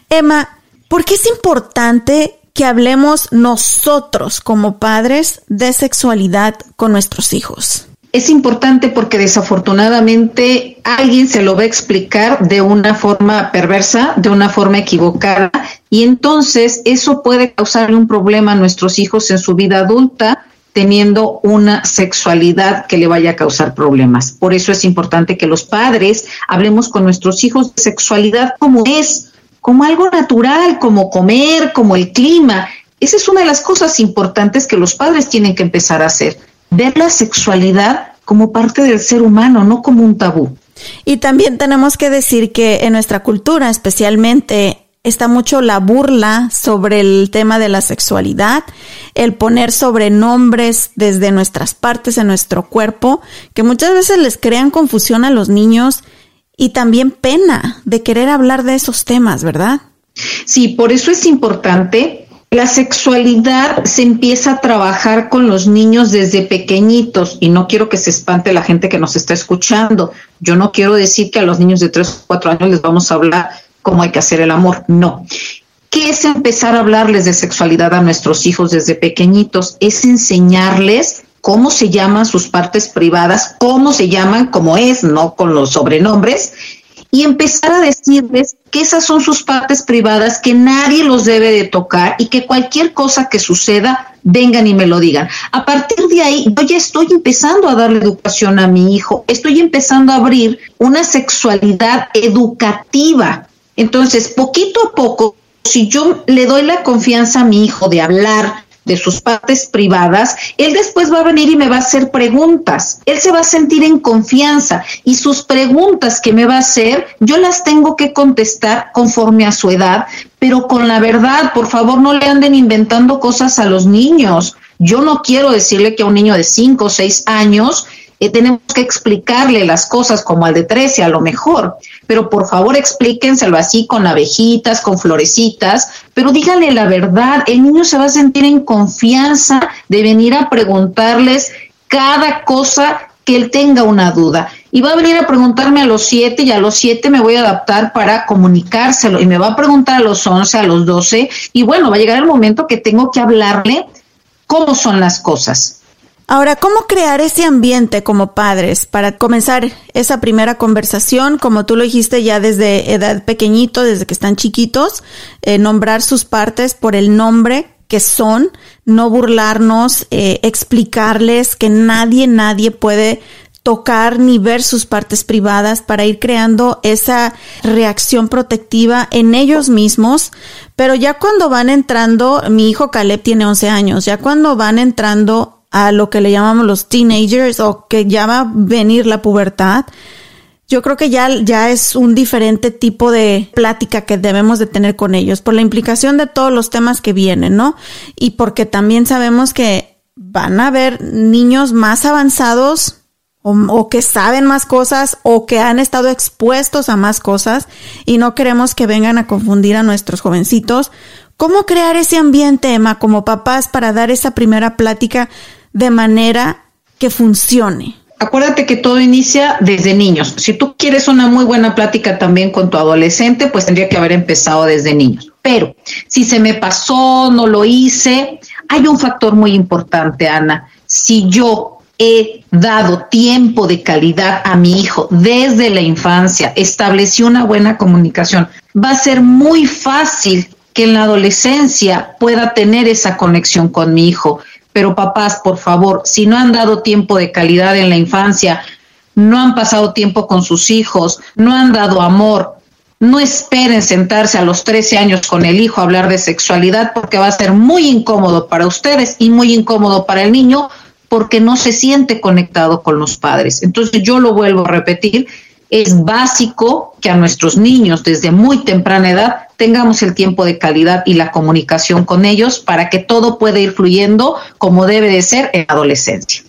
Emma, ¿por qué es importante que hablemos nosotros como padres de sexualidad con nuestros hijos? Es importante porque desafortunadamente alguien se lo va a explicar de una forma perversa, de una forma equivocada, y entonces eso puede causarle un problema a nuestros hijos en su vida adulta teniendo una sexualidad que le vaya a causar problemas. Por eso es importante que los padres hablemos con nuestros hijos de sexualidad como es, como algo natural, como comer, como el clima. Esa es una de las cosas importantes que los padres tienen que empezar a hacer ver la sexualidad como parte del ser humano, no como un tabú. Y también tenemos que decir que en nuestra cultura especialmente está mucho la burla sobre el tema de la sexualidad, el poner sobrenombres desde nuestras partes en nuestro cuerpo, que muchas veces les crean confusión a los niños y también pena de querer hablar de esos temas, ¿verdad? Sí, por eso es importante la sexualidad se empieza a trabajar con los niños desde pequeñitos y no quiero que se espante la gente que nos está escuchando. Yo no quiero decir que a los niños de 3 o 4 años les vamos a hablar cómo hay que hacer el amor, no. ¿Qué es empezar a hablarles de sexualidad a nuestros hijos desde pequeñitos? Es enseñarles cómo se llaman sus partes privadas, cómo se llaman, como es, no con los sobrenombres, y empezar a decirles que esas son sus partes privadas, que nadie los debe de tocar y que cualquier cosa que suceda, vengan y me lo digan. A partir de ahí, yo ya estoy empezando a darle educación a mi hijo, estoy empezando a abrir una sexualidad educativa. Entonces, poquito a poco, si yo le doy la confianza a mi hijo de hablar, de sus partes privadas, él después va a venir y me va a hacer preguntas. Él se va a sentir en confianza y sus preguntas que me va a hacer, yo las tengo que contestar conforme a su edad, pero con la verdad, por favor, no le anden inventando cosas a los niños. Yo no quiero decirle que a un niño de 5 o 6 años eh, tenemos que explicarle las cosas como al de 13 a lo mejor, pero por favor explíquenselo así con abejitas, con florecitas, pero díganle la verdad, el niño se va a sentir en confianza de venir a preguntarles cada cosa que él tenga una duda. Y va a venir a preguntarme a los siete y a los siete me voy a adaptar para comunicárselo. Y me va a preguntar a los once, a los doce. Y bueno, va a llegar el momento que tengo que hablarle cómo son las cosas. Ahora, ¿cómo crear ese ambiente como padres para comenzar esa primera conversación, como tú lo dijiste ya desde edad pequeñito, desde que están chiquitos, eh, nombrar sus partes por el nombre que son, no burlarnos, eh, explicarles que nadie, nadie puede tocar ni ver sus partes privadas para ir creando esa reacción protectiva en ellos mismos. Pero ya cuando van entrando, mi hijo Caleb tiene 11 años, ya cuando van entrando a lo que le llamamos los teenagers o que ya va a venir la pubertad, yo creo que ya, ya es un diferente tipo de plática que debemos de tener con ellos por la implicación de todos los temas que vienen, ¿no? Y porque también sabemos que van a haber niños más avanzados o, que saben más cosas o que han estado expuestos a más cosas y no queremos que vengan a confundir a nuestros jovencitos. ¿Cómo crear ese ambiente, Emma, como papás para dar esa primera plática de manera que funcione? acuérdate que todo inicia desde niños. Si tú quieres una muy buena plática también con tu adolescente, pues tendría que haber empezado desde niños. Pero si se me pasó, no lo hice, hay un factor muy importante, Ana. Si yo he dado tiempo de calidad a mi hijo desde la infancia, establecí una buena comunicación, va a ser muy fácil que en la adolescencia pueda tener esa conexión con mi hijo pero papás, por favor, si no han dado tiempo de calidad en la infancia, no han pasado tiempo con sus hijos, no han dado amor, no esperen sentarse a los 13 años con el hijo a hablar de sexualidad porque va a ser muy incómodo para ustedes y muy incómodo para el niño porque no se siente conectado con los padres. Entonces yo lo vuelvo a repetir, es básico que a nuestros niños desde muy temprana edad tengamos el tiempo de calidad y la comunicación con ellos para que todo pueda ir fluyendo como debe de ser en la adolescencia.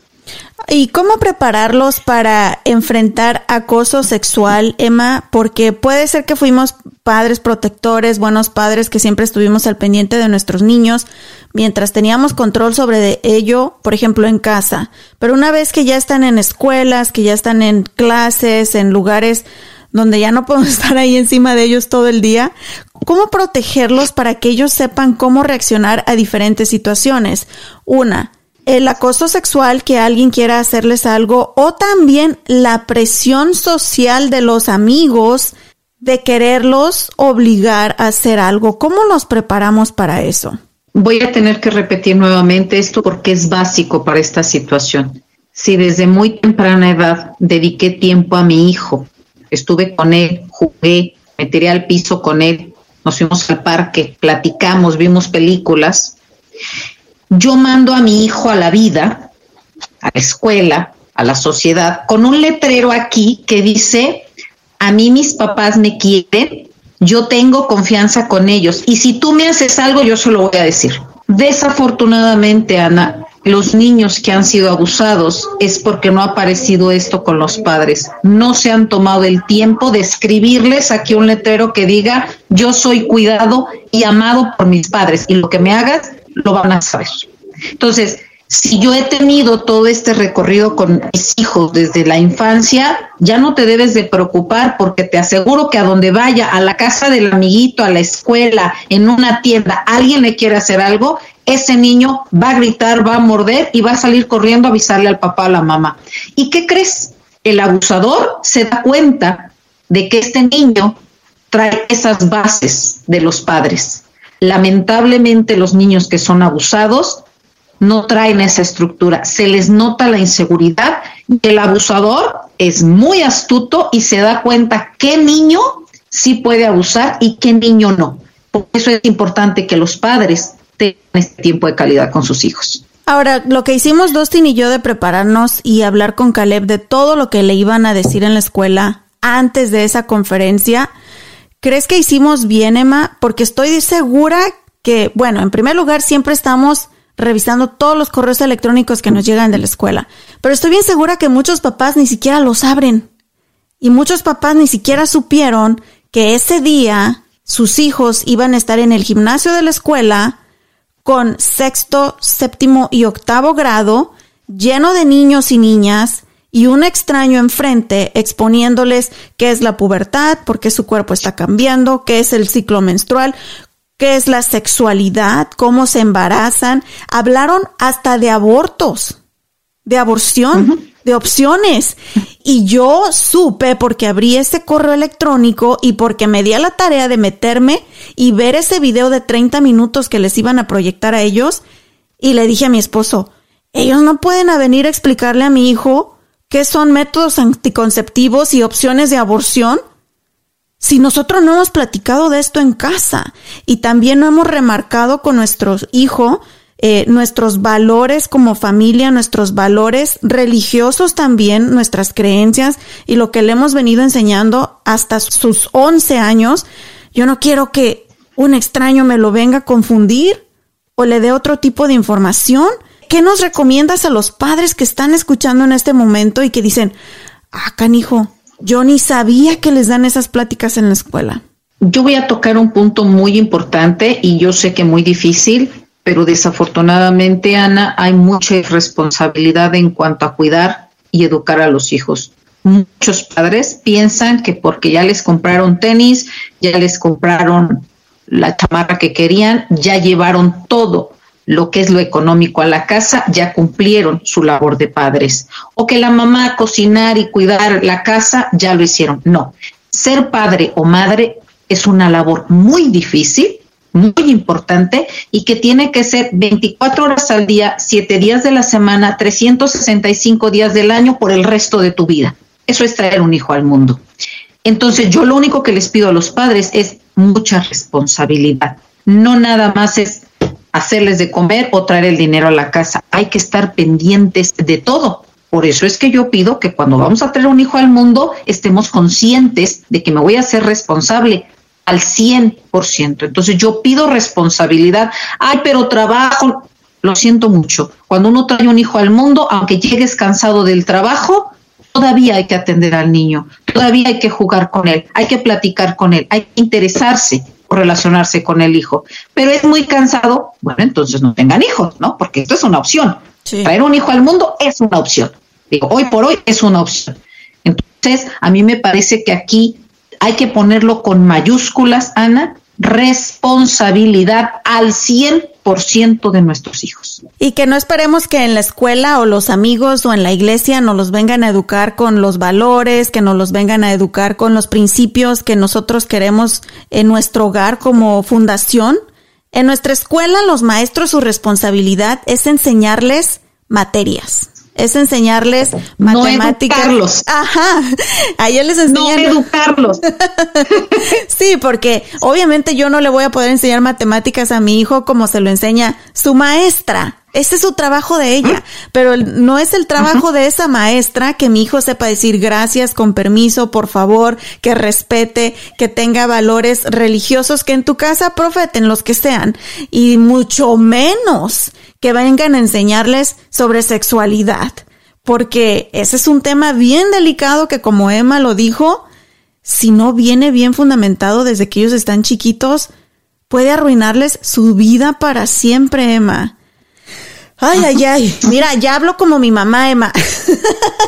¿Y cómo prepararlos para enfrentar acoso sexual, Emma? Porque puede ser que fuimos padres protectores, buenos padres que siempre estuvimos al pendiente de nuestros niños mientras teníamos control sobre ello, por ejemplo, en casa. Pero una vez que ya están en escuelas, que ya están en clases, en lugares donde ya no podemos estar ahí encima de ellos todo el día, ¿cómo protegerlos para que ellos sepan cómo reaccionar a diferentes situaciones? Una, el acoso sexual, que alguien quiera hacerles algo, o también la presión social de los amigos de quererlos obligar a hacer algo. ¿Cómo nos preparamos para eso? Voy a tener que repetir nuevamente esto porque es básico para esta situación. Si desde muy temprana edad dediqué tiempo a mi hijo, estuve con él, jugué, me tiré al piso con él, nos fuimos al parque, platicamos, vimos películas, yo mando a mi hijo a la vida, a la escuela, a la sociedad, con un letrero aquí que dice, a mí mis papás me quieren, yo tengo confianza con ellos y si tú me haces algo, yo se lo voy a decir. Desafortunadamente, Ana, los niños que han sido abusados es porque no ha aparecido esto con los padres. No se han tomado el tiempo de escribirles aquí un letrero que diga, yo soy cuidado y amado por mis padres y lo que me hagas, lo van a saber. Entonces, si yo he tenido todo este recorrido con mis hijos desde la infancia, ya no te debes de preocupar porque te aseguro que a donde vaya, a la casa del amiguito, a la escuela, en una tienda, alguien le quiere hacer algo, ese niño va a gritar, va a morder y va a salir corriendo a avisarle al papá, a la mamá. ¿Y qué crees? El abusador se da cuenta de que este niño trae esas bases de los padres Lamentablemente los niños que son abusados no traen esa estructura, se les nota la inseguridad y el abusador es muy astuto y se da cuenta qué niño sí puede abusar y qué niño no. Por eso es importante que los padres tengan este tiempo de calidad con sus hijos. Ahora, lo que hicimos Dustin y yo de prepararnos y hablar con Caleb de todo lo que le iban a decir en la escuela antes de esa conferencia, ¿Crees que hicimos bien, Emma? Porque estoy segura que, bueno, en primer lugar, siempre estamos revisando todos los correos electrónicos que nos llegan de la escuela. Pero estoy bien segura que muchos papás ni siquiera los abren. Y muchos papás ni siquiera supieron que ese día sus hijos iban a estar en el gimnasio de la escuela con sexto, séptimo y octavo grado, lleno de niños y niñas, y un extraño enfrente exponiéndoles qué es la pubertad, por qué su cuerpo está cambiando, qué es el ciclo menstrual, qué es la sexualidad, cómo se embarazan. Hablaron hasta de abortos, de aborción, de opciones. Y yo supe porque abrí ese correo electrónico y porque me di a la tarea de meterme y ver ese video de 30 minutos que les iban a proyectar a ellos. Y le dije a mi esposo, ellos no pueden venir a explicarle a mi hijo qué son métodos anticonceptivos y opciones de aborción si nosotros no hemos platicado de esto en casa y también no hemos remarcado con nuestro hijo eh, nuestros valores como familia, nuestros valores religiosos también, nuestras creencias y lo que le hemos venido enseñando hasta sus 11 años, yo no quiero que un extraño me lo venga a confundir o le dé otro tipo de información. ¿Qué nos recomiendas a los padres que están escuchando en este momento y que dicen, ah, canijo, yo ni sabía que les dan esas pláticas en la escuela? Yo voy a tocar un punto muy importante y yo sé que muy difícil, pero desafortunadamente, Ana, hay mucha irresponsabilidad en cuanto a cuidar y educar a los hijos. Muchos padres piensan que porque ya les compraron tenis, ya les compraron la chamarra que querían, ya llevaron todo lo que es lo económico a la casa, ya cumplieron su labor de padres. O que la mamá cocinar y cuidar la casa, ya lo hicieron. No, ser padre o madre es una labor muy difícil muy importante y que tiene que ser 24 horas al día, 7 días de la semana, 365 días del año por el resto de tu vida. Eso es traer un hijo al mundo. Entonces yo lo único que les pido a los padres es mucha responsabilidad. No nada más es hacerles de comer o traer el dinero a la casa. Hay que estar pendientes de todo. Por eso es que yo pido que cuando vamos a traer un hijo al mundo estemos conscientes de que me voy a ser responsable al 100%. Entonces yo pido responsabilidad. Ay, pero trabajo, lo siento mucho. Cuando uno trae un hijo al mundo, aunque llegues cansado del trabajo, todavía hay que atender al niño, todavía hay que jugar con él, hay que platicar con él, hay que interesarse relacionarse con el hijo. Pero es muy cansado, bueno, entonces no tengan hijos, ¿no? Porque esto es una opción. Traer un hijo al mundo es una opción. Digo, hoy por hoy es una opción. Entonces, a mí me parece que aquí hay que ponerlo con mayúsculas, Ana, responsabilidad al 100% de nuestros hijos. Y que no esperemos que en la escuela o los amigos o en la iglesia nos los vengan a educar con los valores, que nos los vengan a educar con los principios que nosotros queremos en nuestro hogar como fundación. En nuestra escuela los maestros su responsabilidad es enseñarles materias es enseñarles matemáticas. No educarlos. Ajá. A ellos les enseñan. No educarlos. sí, porque obviamente yo no le voy a poder enseñar matemáticas a mi hijo como se lo enseña su maestra. Ese es su trabajo de ella, pero no es el trabajo de esa maestra que mi hijo sepa decir gracias, con permiso, por favor, que respete, que tenga valores religiosos que en tu casa profeten los que sean, y mucho menos que vengan a enseñarles sobre sexualidad, porque ese es un tema bien delicado que como Emma lo dijo, si no viene bien fundamentado desde que ellos están chiquitos, puede arruinarles su vida para siempre, Emma. Ay, ay, ay. Mira, ya hablo como mi mamá, Emma.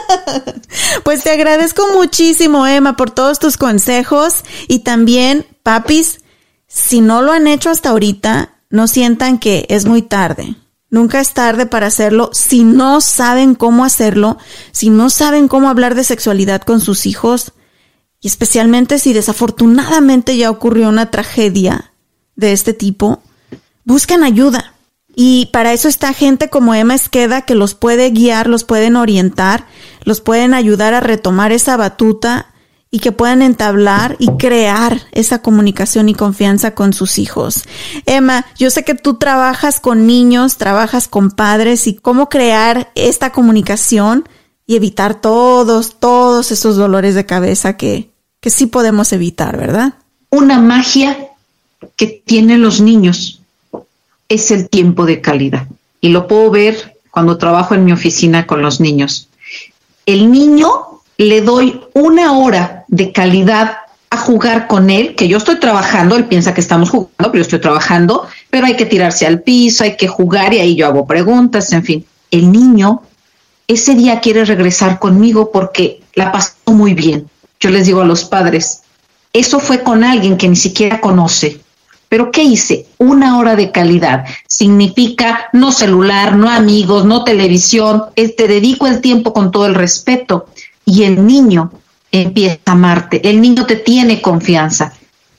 pues te agradezco muchísimo, Emma, por todos tus consejos. Y también, papis, si no lo han hecho hasta ahorita, no sientan que es muy tarde. Nunca es tarde para hacerlo si no saben cómo hacerlo, si no saben cómo hablar de sexualidad con sus hijos, y especialmente si desafortunadamente ya ocurrió una tragedia de este tipo, buscan ayuda. Y para eso está gente como Emma Esqueda que los puede guiar, los pueden orientar, los pueden ayudar a retomar esa batuta y que puedan entablar y crear esa comunicación y confianza con sus hijos. Emma, yo sé que tú trabajas con niños, trabajas con padres y cómo crear esta comunicación y evitar todos, todos esos dolores de cabeza que, que sí podemos evitar, ¿verdad? Una magia que tienen los niños es el tiempo de calidad. Y lo puedo ver cuando trabajo en mi oficina con los niños. El niño le doy una hora de calidad a jugar con él, que yo estoy trabajando, él piensa que estamos jugando, pero yo estoy trabajando, pero hay que tirarse al piso, hay que jugar y ahí yo hago preguntas, en fin. El niño ese día quiere regresar conmigo porque la pasó muy bien. Yo les digo a los padres, eso fue con alguien que ni siquiera conoce. Pero ¿qué hice? Una hora de calidad. Significa no celular, no amigos, no televisión. Te dedico el tiempo con todo el respeto. Y el niño empieza a amarte. El niño te tiene confianza.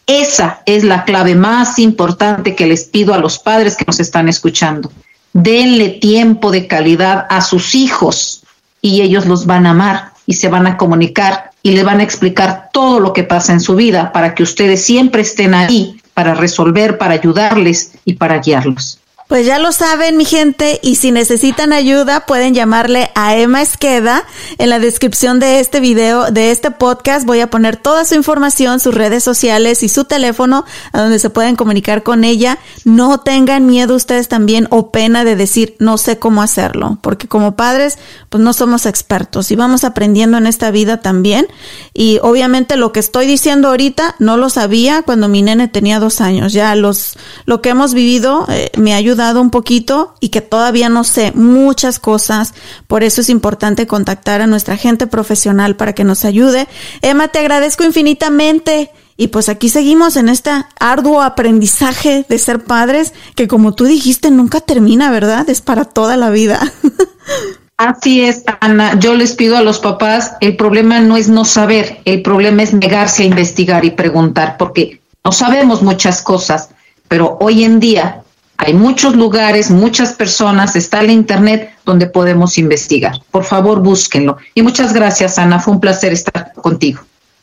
Esa es la clave más importante que les pido a los padres que nos están escuchando. Denle tiempo de calidad a sus hijos y ellos los van a amar y se van a comunicar y le van a explicar todo lo que pasa en su vida para que ustedes siempre estén ahí para resolver, para ayudarles y para guiarlos. Pues ya lo saben, mi gente, y si necesitan ayuda, pueden llamarle a Emma Esqueda. En la descripción de este video, de este podcast, voy a poner toda su información, sus redes sociales y su teléfono, a donde se pueden comunicar con ella. No tengan miedo ustedes también o pena de decir, no sé cómo hacerlo, porque como padres, pues no somos expertos y vamos aprendiendo en esta vida también. Y obviamente lo que estoy diciendo ahorita no lo sabía cuando mi nene tenía dos años. Ya los, lo que hemos vivido eh, me ayuda dado un poquito y que todavía no sé muchas cosas. Por eso es importante contactar a nuestra gente profesional para que nos ayude. Emma, te agradezco infinitamente. Y pues aquí seguimos en este arduo aprendizaje de ser padres que como tú dijiste nunca termina, ¿verdad? Es para toda la vida. Así es, Ana. Yo les pido a los papás, el problema no es no saber, el problema es negarse a investigar y preguntar, porque no sabemos muchas cosas, pero hoy en día hay muchos lugares, muchas personas, está el Internet donde podemos investigar. Por favor, búsquenlo. Y muchas gracias, Ana. Fue un placer estar contigo.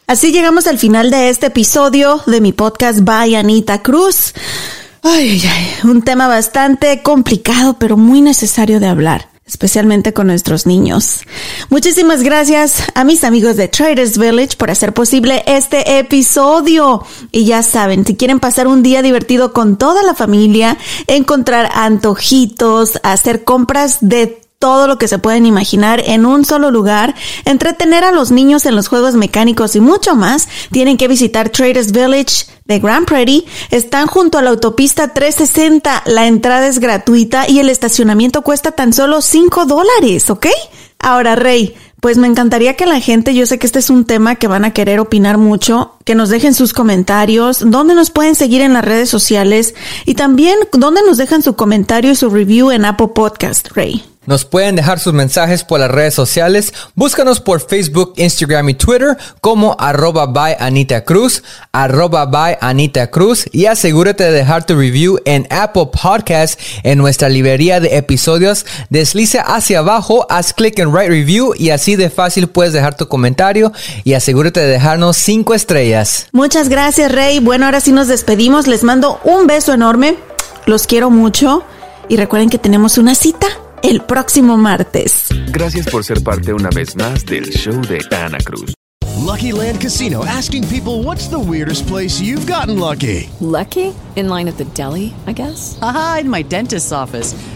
Así llegamos al final de este episodio de mi podcast By Anita Cruz. Ay, ay, ay, un tema bastante complicado, pero muy necesario de hablar especialmente con nuestros niños. Muchísimas gracias a mis amigos de Traders Village por hacer posible este episodio. Y ya saben, si quieren pasar un día divertido con toda la familia, encontrar antojitos, hacer compras de todo lo que se pueden imaginar en un solo lugar, entretener a los niños en los juegos mecánicos y mucho más, tienen que visitar Traders Village de Grand Prairie. Están junto a la autopista 360. La entrada es gratuita y el estacionamiento cuesta tan solo 5 dólares, ¿ok? Ahora, Rey, pues me encantaría que la gente, yo sé que este es un tema que van a querer opinar mucho, que nos dejen sus comentarios, dónde nos pueden seguir en las redes sociales y también dónde nos dejan su comentario y su review en Apple Podcast, Rey. Nos pueden dejar sus mensajes por las redes sociales. Búscanos por Facebook, Instagram y Twitter como arroba by Anita Cruz, arroba by Anita Cruz y asegúrate de dejar tu review en Apple Podcast en nuestra librería de episodios. Desliza hacia abajo, haz clic en Write Review y así de fácil puedes dejar tu comentario y asegúrate de dejarnos cinco estrellas. Muchas gracias, Rey. Bueno, ahora sí nos despedimos. Les mando un beso enorme. Los quiero mucho. Y recuerden que tenemos una cita el próximo martes. Gracias por ser parte una vez más del show de Ana Cruz. Lucky Land Casino asking people what's the weirdest place you've gotten lucky? Lucky? In line at the deli, I guess? Aha, in my dentist's office.